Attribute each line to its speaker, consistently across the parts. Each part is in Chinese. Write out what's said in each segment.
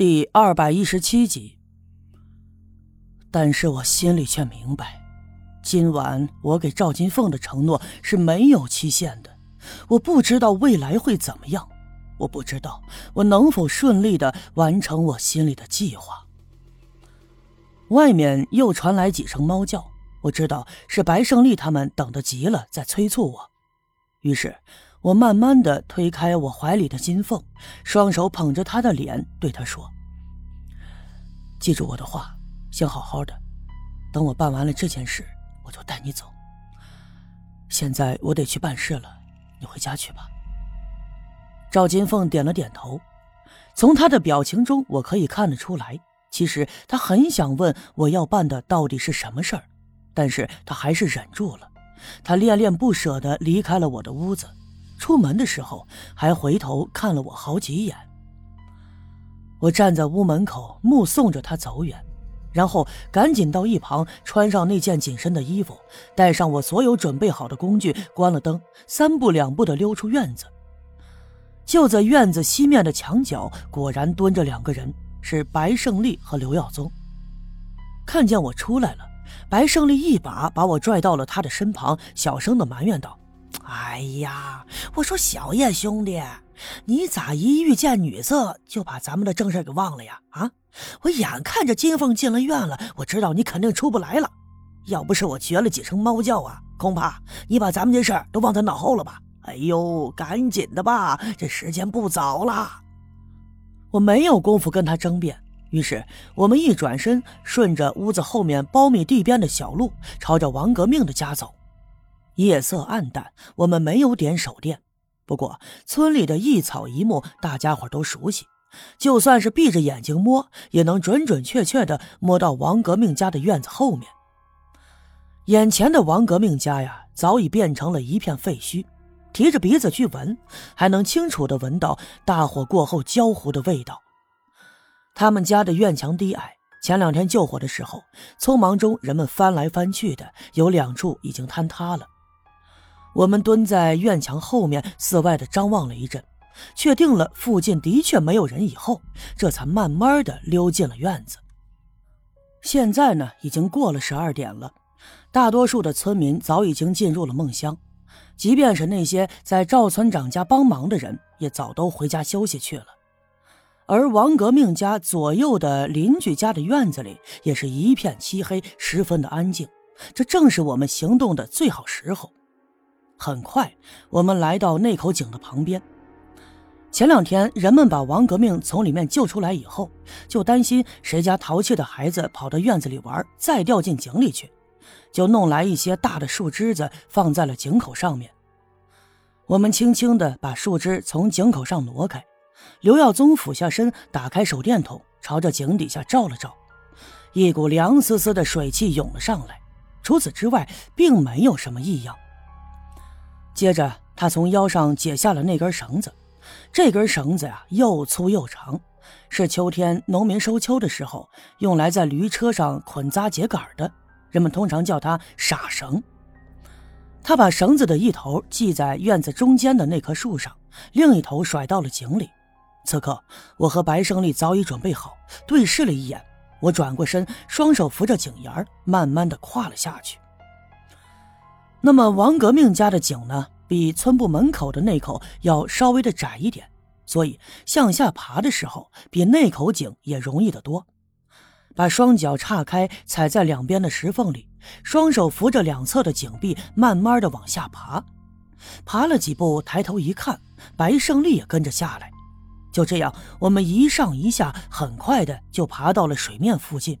Speaker 1: 第二百一十七集。但是我心里却明白，今晚我给赵金凤的承诺是没有期限的。我不知道未来会怎么样，我不知道我能否顺利的完成我心里的计划。外面又传来几声猫叫，我知道是白胜利他们等得急了，在催促我。于是。我慢慢的推开我怀里的金凤，双手捧着她的脸，对她说：“记住我的话，先好好的。等我办完了这件事，我就带你走。现在我得去办事了，你回家去吧。”赵金凤点了点头，从她的表情中，我可以看得出来，其实她很想问我要办的到底是什么事儿，但是她还是忍住了。她恋恋不舍的离开了我的屋子。出门的时候还回头看了我好几眼。我站在屋门口目送着他走远，然后赶紧到一旁穿上那件紧身的衣服，带上我所有准备好的工具，关了灯，三步两步的溜出院子。就在院子西面的墙角，果然蹲着两个人，是白胜利和刘耀宗。看见我出来了，白胜利一把把我拽到了他的身旁，小声的埋怨道。哎呀，我说小叶兄弟，你咋一遇见女色就把咱们的正事给忘了呀？啊，我眼看着金凤进了院了，我知道你肯定出不来了。要不是我学了几声猫叫啊，恐怕你把咱们这事儿都忘在脑后了吧？哎呦，赶紧的吧，这时间不早了。我没有功夫跟他争辩，于是我们一转身，顺着屋子后面苞米地边的小路，朝着王革命的家走。夜色暗淡，我们没有点手电。不过村里的一草一木，大家伙都熟悉，就算是闭着眼睛摸，也能准准确确的摸到王革命家的院子后面。眼前的王革命家呀，早已变成了一片废墟。提着鼻子去闻，还能清楚的闻到大火过后焦糊的味道。他们家的院墙低矮，前两天救火的时候，匆忙中人们翻来翻去的，有两处已经坍塌了。我们蹲在院墙后面，四外的张望了一阵，确定了附近的确没有人以后，这才慢慢的溜进了院子。现在呢，已经过了十二点了，大多数的村民早已经进入了梦乡，即便是那些在赵村长家帮忙的人，也早都回家休息去了。而王革命家左右的邻居家的院子里，也是一片漆黑，十分的安静。这正是我们行动的最好时候。很快，我们来到那口井的旁边。前两天，人们把王革命从里面救出来以后，就担心谁家淘气的孩子跑到院子里玩，再掉进井里去，就弄来一些大的树枝子放在了井口上面。我们轻轻地把树枝从井口上挪开。刘耀宗俯下身，打开手电筒，朝着井底下照了照，一股凉丝丝的水汽涌了上来。除此之外，并没有什么异样。接着，他从腰上解下了那根绳子。这根绳子呀，又粗又长，是秋天农民收秋的时候用来在驴车上捆扎秸秆的。人们通常叫它“傻绳”。他把绳子的一头系在院子中间的那棵树上，另一头甩到了井里。此刻，我和白胜利早已准备好，对视了一眼。我转过身，双手扶着井沿，慢慢的跨了下去。那么王革命家的井呢，比村部门口的那口要稍微的窄一点，所以向下爬的时候，比那口井也容易得多。把双脚岔开，踩在两边的石缝里，双手扶着两侧的井壁，慢慢的往下爬。爬了几步，抬头一看，白胜利也跟着下来。就这样，我们一上一下，很快的就爬到了水面附近。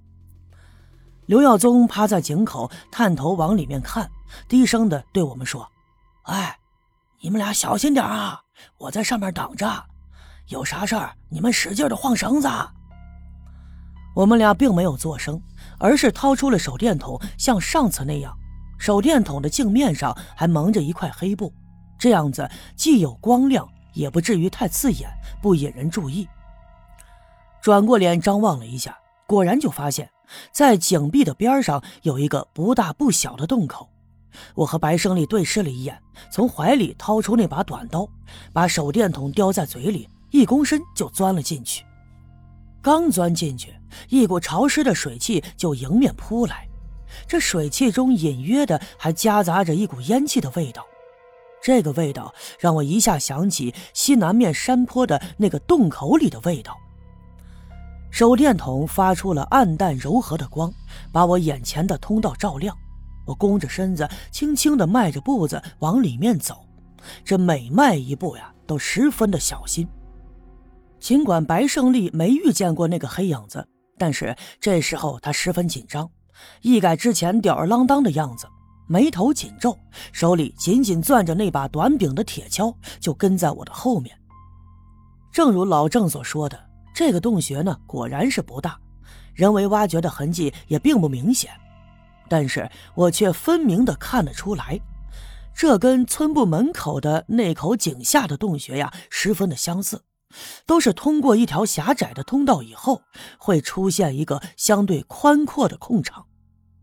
Speaker 1: 刘耀宗趴在井口，探头往里面看。低声的对我们说：“哎，你们俩小心点啊！我在上面等着，有啥事儿你们使劲的晃绳子。”我们俩并没有作声，而是掏出了手电筒，像上次那样，手电筒的镜面上还蒙着一块黑布，这样子既有光亮，也不至于太刺眼，不引人注意。转过脸张望了一下，果然就发现，在井壁的边上有一个不大不小的洞口。我和白胜利对视了一眼，从怀里掏出那把短刀，把手电筒叼在嘴里，一躬身就钻了进去。刚钻进去，一股潮湿的水汽就迎面扑来，这水汽中隐约的还夹杂着一股烟气的味道。这个味道让我一下想起西南面山坡的那个洞口里的味道。手电筒发出了暗淡柔和的光，把我眼前的通道照亮。我弓着身子，轻轻地迈着步子往里面走，这每迈一步呀，都十分的小心。尽管白胜利没遇见过那个黑影子，但是这时候他十分紧张，一改之前吊儿郎当的样子，眉头紧皱，手里紧紧攥着那把短柄的铁锹，就跟在我的后面。正如老郑所说的，这个洞穴呢，果然是不大，人为挖掘的痕迹也并不明显，但是我却分明的看得出来，这跟村部门口的那口井下的洞穴呀，十分的相似。都是通过一条狭窄的通道以后，会出现一个相对宽阔的空场。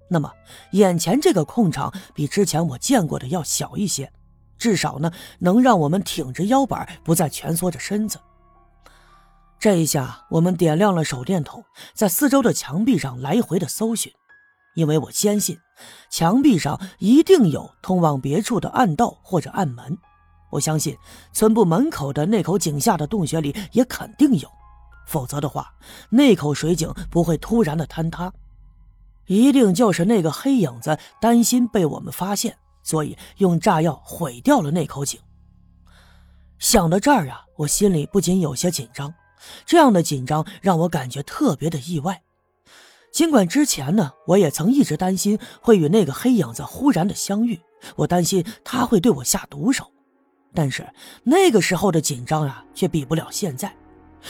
Speaker 1: 那么，眼前这个空场比之前我见过的要小一些，至少呢，能让我们挺直腰板，不再蜷缩着身子。这一下，我们点亮了手电筒，在四周的墙壁上来回的搜寻，因为我坚信，墙壁上一定有通往别处的暗道或者暗门。我相信村部门口的那口井下的洞穴里也肯定有，否则的话，那口水井不会突然的坍塌，一定就是那个黑影子担心被我们发现，所以用炸药毁掉了那口井。想到这儿啊，我心里不禁有些紧张，这样的紧张让我感觉特别的意外。尽管之前呢，我也曾一直担心会与那个黑影子忽然的相遇，我担心他会对我下毒手。但是那个时候的紧张啊，却比不了现在。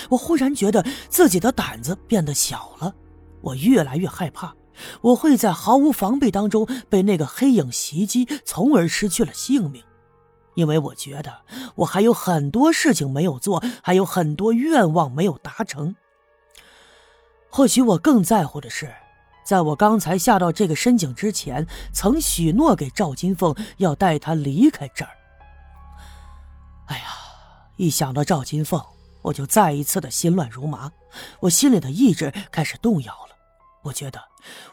Speaker 1: 我忽然觉得自己的胆子变得小了，我越来越害怕，我会在毫无防备当中被那个黑影袭击，从而失去了性命。因为我觉得我还有很多事情没有做，还有很多愿望没有达成。或许我更在乎的是，在我刚才下到这个深井之前，曾许诺给赵金凤要带她离开这儿。哎呀，一想到赵金凤，我就再一次的心乱如麻，我心里的意志开始动摇了。我觉得，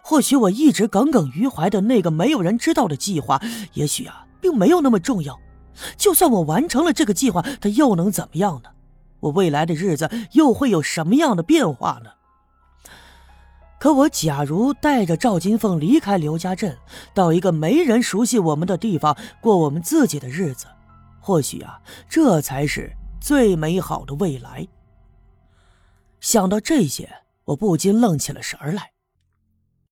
Speaker 1: 或许我一直耿耿于怀的那个没有人知道的计划，也许啊，并没有那么重要。就算我完成了这个计划，它又能怎么样呢？我未来的日子又会有什么样的变化呢？可我假如带着赵金凤离开刘家镇，到一个没人熟悉我们的地方过我们自己的日子。或许啊，这才是最美好的未来。想到这些，我不禁愣起了神儿来。